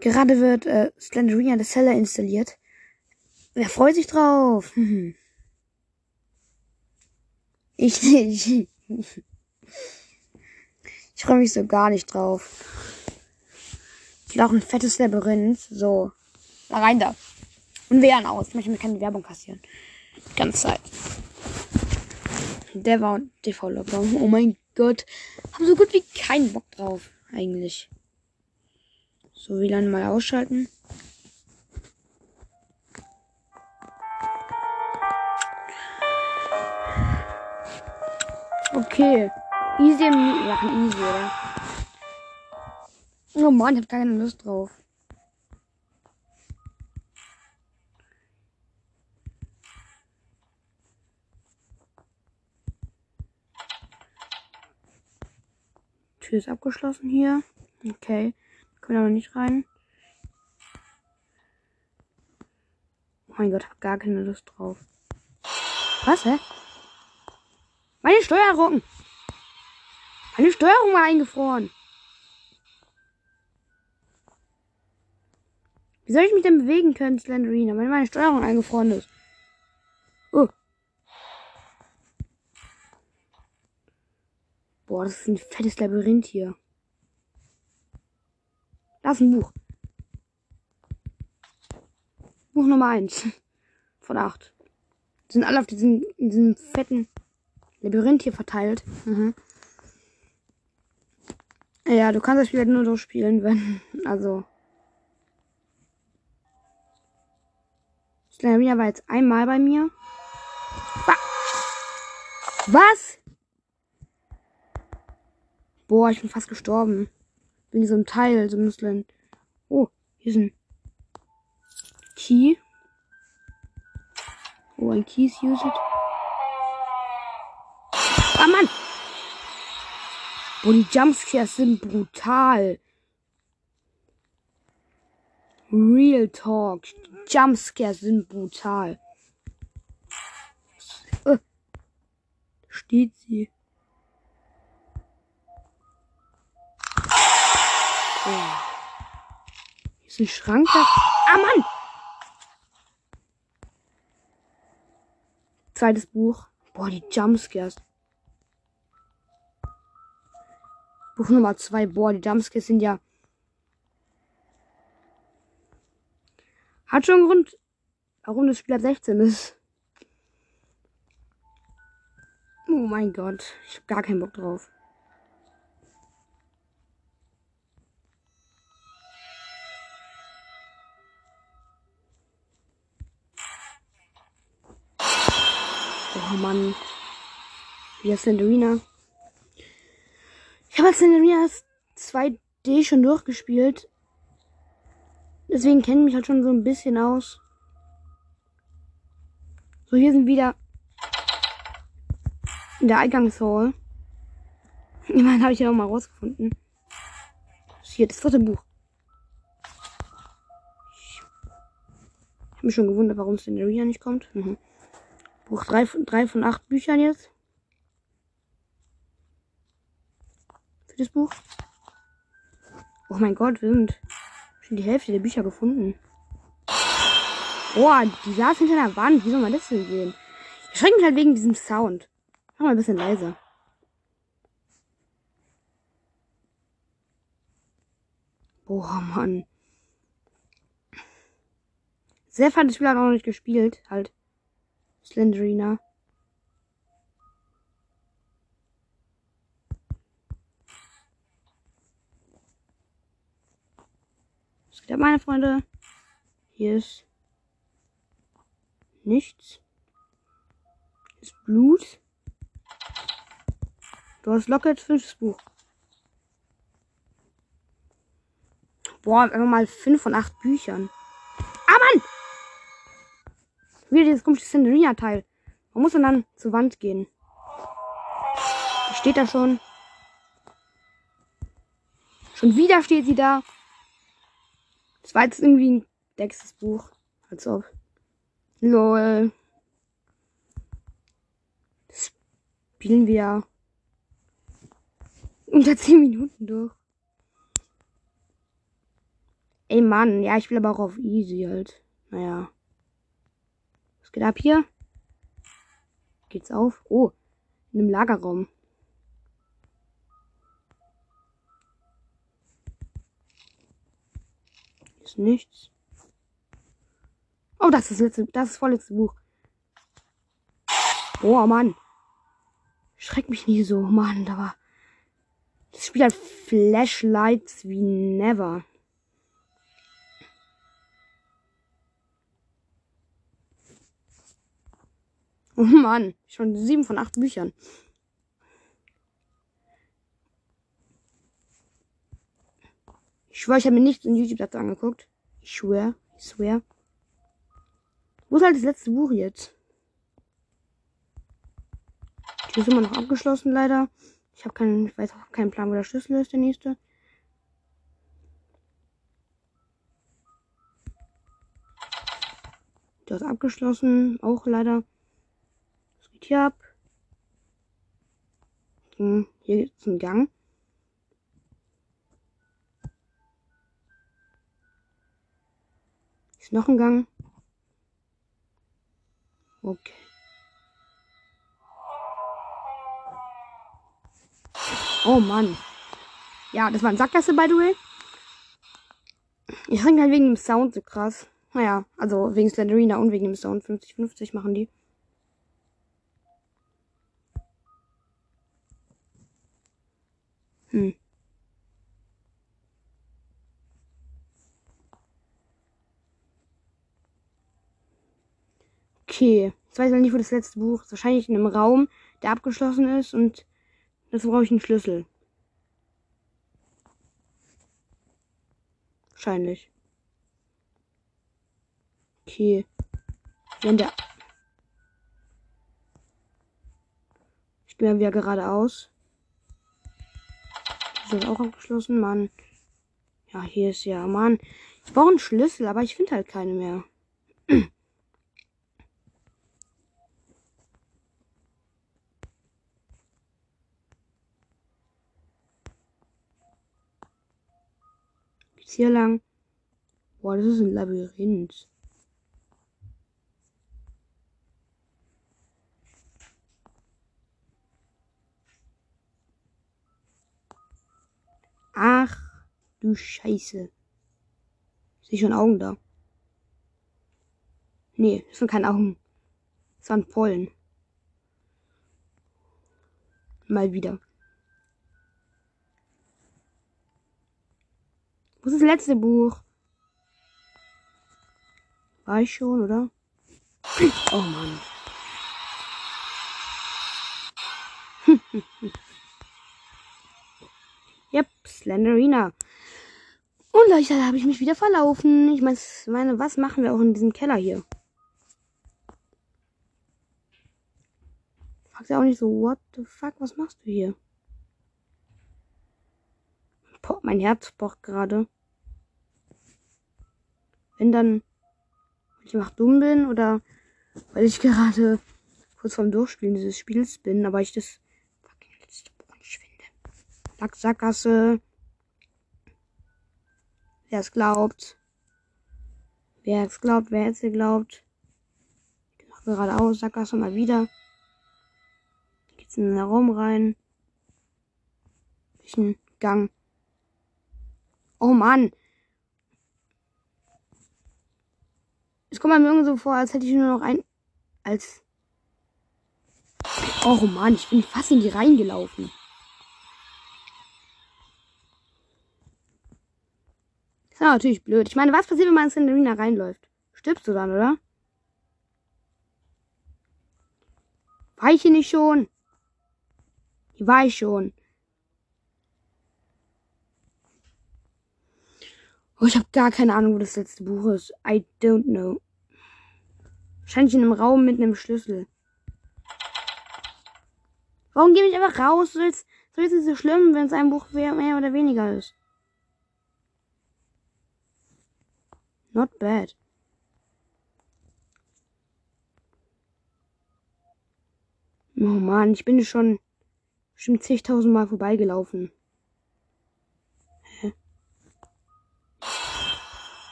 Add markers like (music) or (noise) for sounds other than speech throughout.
Gerade wird äh, Slenderina the Seller installiert. Wer freut sich drauf? Hm. (laughs) Ich nicht. (laughs) Ich freue mich so gar nicht drauf. Ich will ein fettes Labyrinth. So. Rein da. Und Wehren aus. Ich möchte mir keine Werbung kassieren. Die ganze Zeit. Der war TV-Lockdown. Oh mein Gott. Haben so gut wie keinen Bock drauf. Eigentlich. So, wie lange mal ausschalten. Okay. Easy machen easy, oder? Oh Mann, ich hab keine Lust drauf. Tür ist abgeschlossen hier. Okay. Können aber nicht rein. Oh mein Gott, hab gar keine Lust drauf. Was, hä? Meine Steuerung! Meine Steuerung war eingefroren. Wie soll ich mich denn bewegen können, Slenderina, wenn meine Steuerung eingefroren ist? Oh. Boah, das ist ein fettes Labyrinth hier. Da ist ein Buch. Buch Nummer 1 (laughs) von 8. Die sind alle auf diesem, diesem fetten Labyrinth hier verteilt. Mhm. Ja, du kannst das Spiel halt nur so spielen, wenn. (laughs) Also. Slamina war jetzt einmal bei mir. Was? Boah, ich bin fast gestorben. In so einem Teil, so ein Oh, hier ist ein Key. Oh, ein Keys use it. Ah, Mann! Boah, die Jumpscares sind brutal. Real Talk. Jumpscares sind brutal. Äh, steht sie. Hier ist ein Schrank. Da. Ah, Mann! Zweites Buch. Boah, die Jumpscares. Buch Nummer 2. Boah, die Jumpscares sind ja. Hat schon einen Grund, warum das Spiel ab 16 ist. Oh mein Gott. Ich hab gar keinen Bock drauf. Oh Mann. Hier ist Slenderina. Ich habe Slenderina 2D schon durchgespielt. Deswegen kenne ich mich halt schon so ein bisschen aus. So, hier sind wieder in der Eingangshall. (laughs) Immerhin habe ich ja auch mal rausgefunden. Hier das dritte Buch. Ich habe mich schon gewundert, warum Slenderina nicht kommt. Mhm. Buch 3 von, 3 von 8 Büchern jetzt. Für das Buch. Oh mein Gott, wir sind schon die Hälfte der Bücher gefunden. Boah, die saß hinter der Wand. Wie soll man das denn sehen? Ich schrecke mich halt wegen diesem Sound. Mach mal ein bisschen leiser. Boah, Mann. Sehr fand das Spiel hat auch noch nicht gespielt. Halt. Slenderina. Was geht ab, meine Freunde? Hier ist nichts. Hier ist Blut. Du hast locker jetzt fünftes Buch. Boah, einfach mal fünf von acht Büchern. Wieder dieses komische Cinderina-Teil. Man muss dann zur Wand gehen. Steht da schon. Schon wieder steht sie da. Das war jetzt irgendwie ein sechstes Buch. Als ob. Lol. Das spielen wir unter 10 Minuten durch. Ey, Mann. Ja, ich will aber auch auf easy halt. Naja. Geht ab hier? Geht's auf? Oh, in einem Lagerraum. Ist nichts. Oh, das ist das letzte, das ist vorletzte Buch. Oh, Mann. Schreck mich nie so, Mann, da war. Das Spiel hat Flashlights wie never. Oh Mann, schon sieben von acht Büchern. Ich schwöre, ich habe mir nichts in YouTube dazu angeguckt. Ich schwöre, ich schwöre. Wo ist halt das letzte Buch jetzt? Die ist immer noch abgeschlossen, leider. Ich habe keinen, ich weiß auch keinen Plan, wo der Schlüssel ist, der nächste. Der ist abgeschlossen, auch leider hier ab. Hm, hier gibt es einen Gang. Ist noch ein Gang. Okay. Oh Mann. Ja, das war ein Sackgasse, the way. Ich ringe halt wegen dem Sound so krass. Naja, also wegen Slenderina und wegen dem Sound. 50-50 machen die. Hm. Okay. Ich weiß noch nicht, wo das letzte Buch ist. Wahrscheinlich in einem Raum, der abgeschlossen ist und dazu brauche ich einen Schlüssel. Wahrscheinlich. Okay. Wenn der. Ich gehe wieder geradeaus. Das auch abgeschlossen? Mann. Ja, hier ist ja, Mann. Ich brauche einen Schlüssel, aber ich finde halt keine mehr. (clears throat) Geht's hier lang? Boah, das ist ein Labyrinth. Du Scheiße. Sehe schon Augen da. Nee, das sind keine Augen. Das waren Pollen. Mal wieder. Wo ist das letzte Buch? War ich schon, oder? Oh Mann. (laughs) Yep, Slenderina. Und Leute, habe ich mich wieder verlaufen. Ich meine, was machen wir auch in diesem Keller hier? Fragt ja auch nicht so, what the fuck, was machst du hier? Boah, mein Herz pocht gerade. Wenn dann, weil ich einfach dumm bin oder weil ich gerade kurz vorm Durchspielen dieses Spiels bin, aber ich das Sackgasse. Wer es glaubt. Wer es glaubt, wer es glaubt. Geradeaus, Sackgasse mal wieder. Geht's in den Raum rein. Bisschen Gang. Oh Mann. Es kommt mir irgendwie so vor, als hätte ich nur noch ein. Als. Oh Mann, ich bin fast in die reingelaufen. Ist natürlich blöd. Ich meine, was passiert, wenn man in Cinderina reinläuft? Stirbst du dann, oder? War ich hier nicht schon? Hier war ich schon. Oh, ich habe gar keine Ahnung, wo das letzte Buch ist. I don't know. Wahrscheinlich in einem Raum mit einem Schlüssel. Warum gehe ich einfach raus? Soll es nicht so schlimm, wenn es ein Buch mehr oder weniger ist? Not bad. Oh man, ich bin schon bestimmt zigtausend Mal vorbeigelaufen. Hä?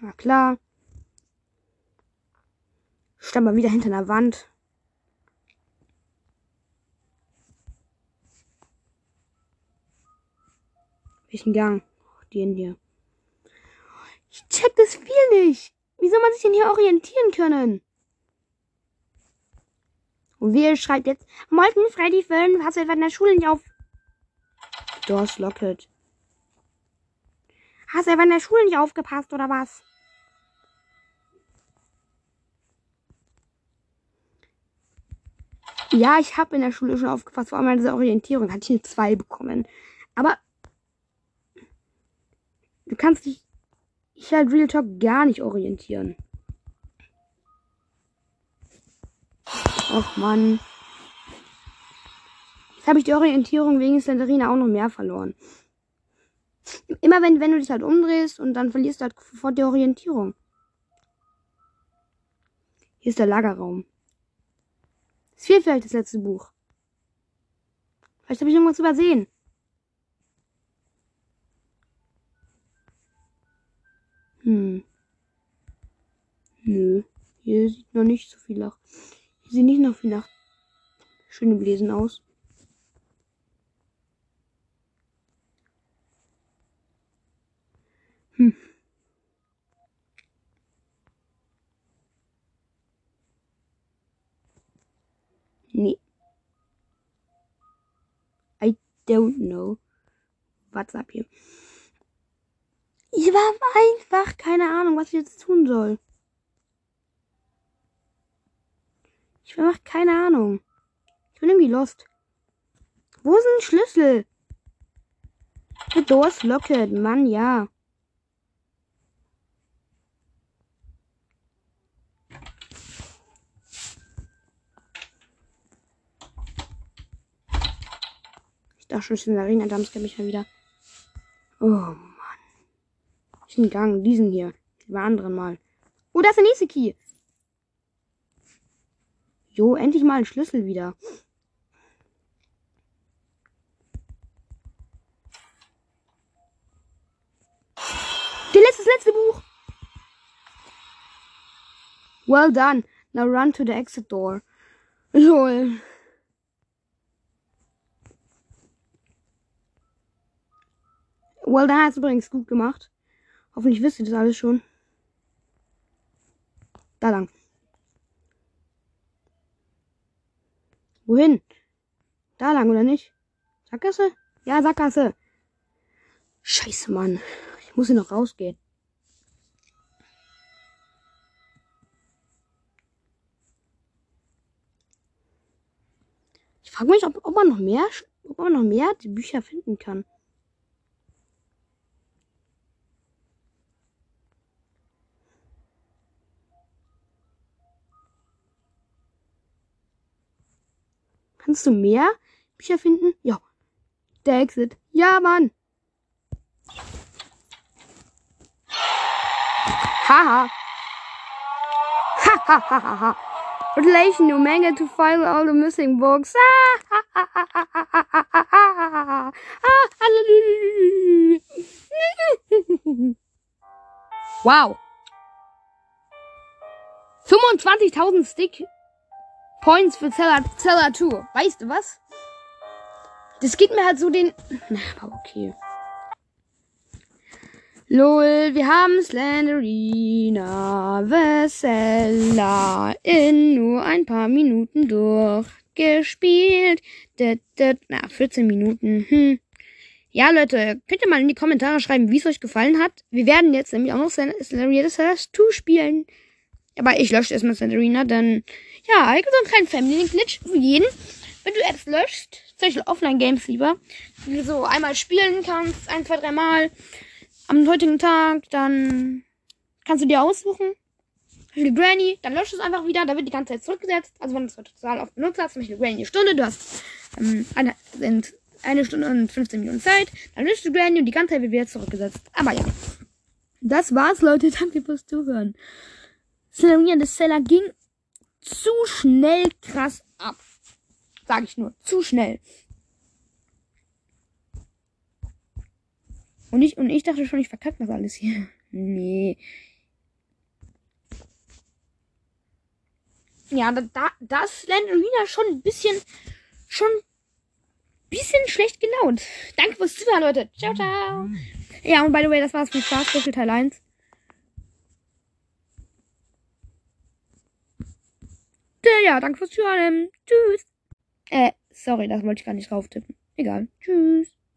Na klar. Stand mal wieder hinter einer Wand. Welchen Gang? Den hier. Ich check das viel nicht. Wie soll man sich denn hier orientieren können? Und wer schreibt jetzt, Molten Freddy Fern, hast du etwa in der Schule nicht auf... Doors Locket. Hast du etwa in der Schule nicht aufgepasst, oder was? Ja, ich habe in der Schule schon aufgepasst, vor allem bei dieser Orientierung hatte ich eine 2 bekommen. Aber du kannst dich ich halt Real Talk gar nicht orientieren. Och Mann. Jetzt habe ich die Orientierung wegen Slenderina auch noch mehr verloren. Immer wenn, wenn du dich halt umdrehst und dann verlierst du halt sofort die Orientierung. Hier ist der Lagerraum. Es fehlt vielleicht das letzte Buch. Vielleicht habe ich irgendwas übersehen. Nö. Hier sieht noch nicht so viel nach. Hier sieht nicht noch viel nach schönem Lesen aus. Hm. Nee. I don't know. What's up hier? Ich habe einfach keine Ahnung, was ich jetzt tun soll. Ich einfach keine Ahnung. Ich bin irgendwie lost. Wo ist ein Schlüssel? The door's locked. Mann, ja. Ich dachte schon, es ist in der Arena, da mich mal wieder. Oh diesen Gang, diesen hier. Über anderen Mal. Oh, das ist der nächste Key. Jo, endlich mal ein Schlüssel wieder. Der letzte, das letzte Buch. Well done. Now run to the exit door. Lol. Well done hast du übrigens gut gemacht. Hoffentlich wisst ihr das alles schon. Da lang. Wohin? Da lang, oder nicht? Sackgasse? Ja, Sackgasse. Scheiße, Mann. Ich muss hier noch rausgehen. Ich frage mich, ob, ob man noch mehr, ob man noch mehr die Bücher finden kann. Kannst du mehr Bücher finden? Ja. Der Exit. Ja, Mann. Haha. Ha ha ha ha. Relation new manga to find all the missing books. wow. 25.000 Stick Points für Zeller, Zeller 2. Weißt du was? Das geht mir halt so den. Na, aber okay. Lol, wir haben Slenderina Vesella in nur ein paar Minuten durchgespielt. Na, 14 Minuten. Hm. Ja, Leute, könnt ihr mal in die Kommentare schreiben, wie es euch gefallen hat. Wir werden jetzt nämlich auch noch Slenderina 2 spielen. Aber ich lösche erstmal Slenderina, dann ja, ich so einen kleinen Family-Glitch für jeden. Wenn du Apps löscht, zum Beispiel Offline-Games lieber, die du so einmal spielen kannst, ein, zwei, dreimal am heutigen Tag, dann kannst du dir aussuchen. Beispiel Granny, dann löscht es einfach wieder, da wird die ganze Zeit zurückgesetzt. Also wenn du es total oft benutzt hast, zum Beispiel Granny eine Stunde, du hast ähm, eine, eine Stunde und 15 Minuten Zeit, dann löscht du Granny und die ganze Zeit wird wieder zurückgesetzt. Aber ja. Das war's, Leute. (laughs) Danke fürs Zuhören. Slammian des Seller ging zu schnell krass ab. Sag ich nur, zu schnell. Und ich, und ich dachte schon, ich verkacke das alles hier. (laughs) Nee. Ja, da, da, da ist Slenderina schon ein bisschen, schon ein bisschen schlecht gelaunt. Danke fürs Zuhören, Leute. Ciao, ciao. Mhm. Ja, und by the way, das war's mit Star Special Teil 1. Ja, danke fürs Zuhören. Tschüss. Äh, sorry, das wollte ich gar nicht drauf tippen. Egal. Tschüss.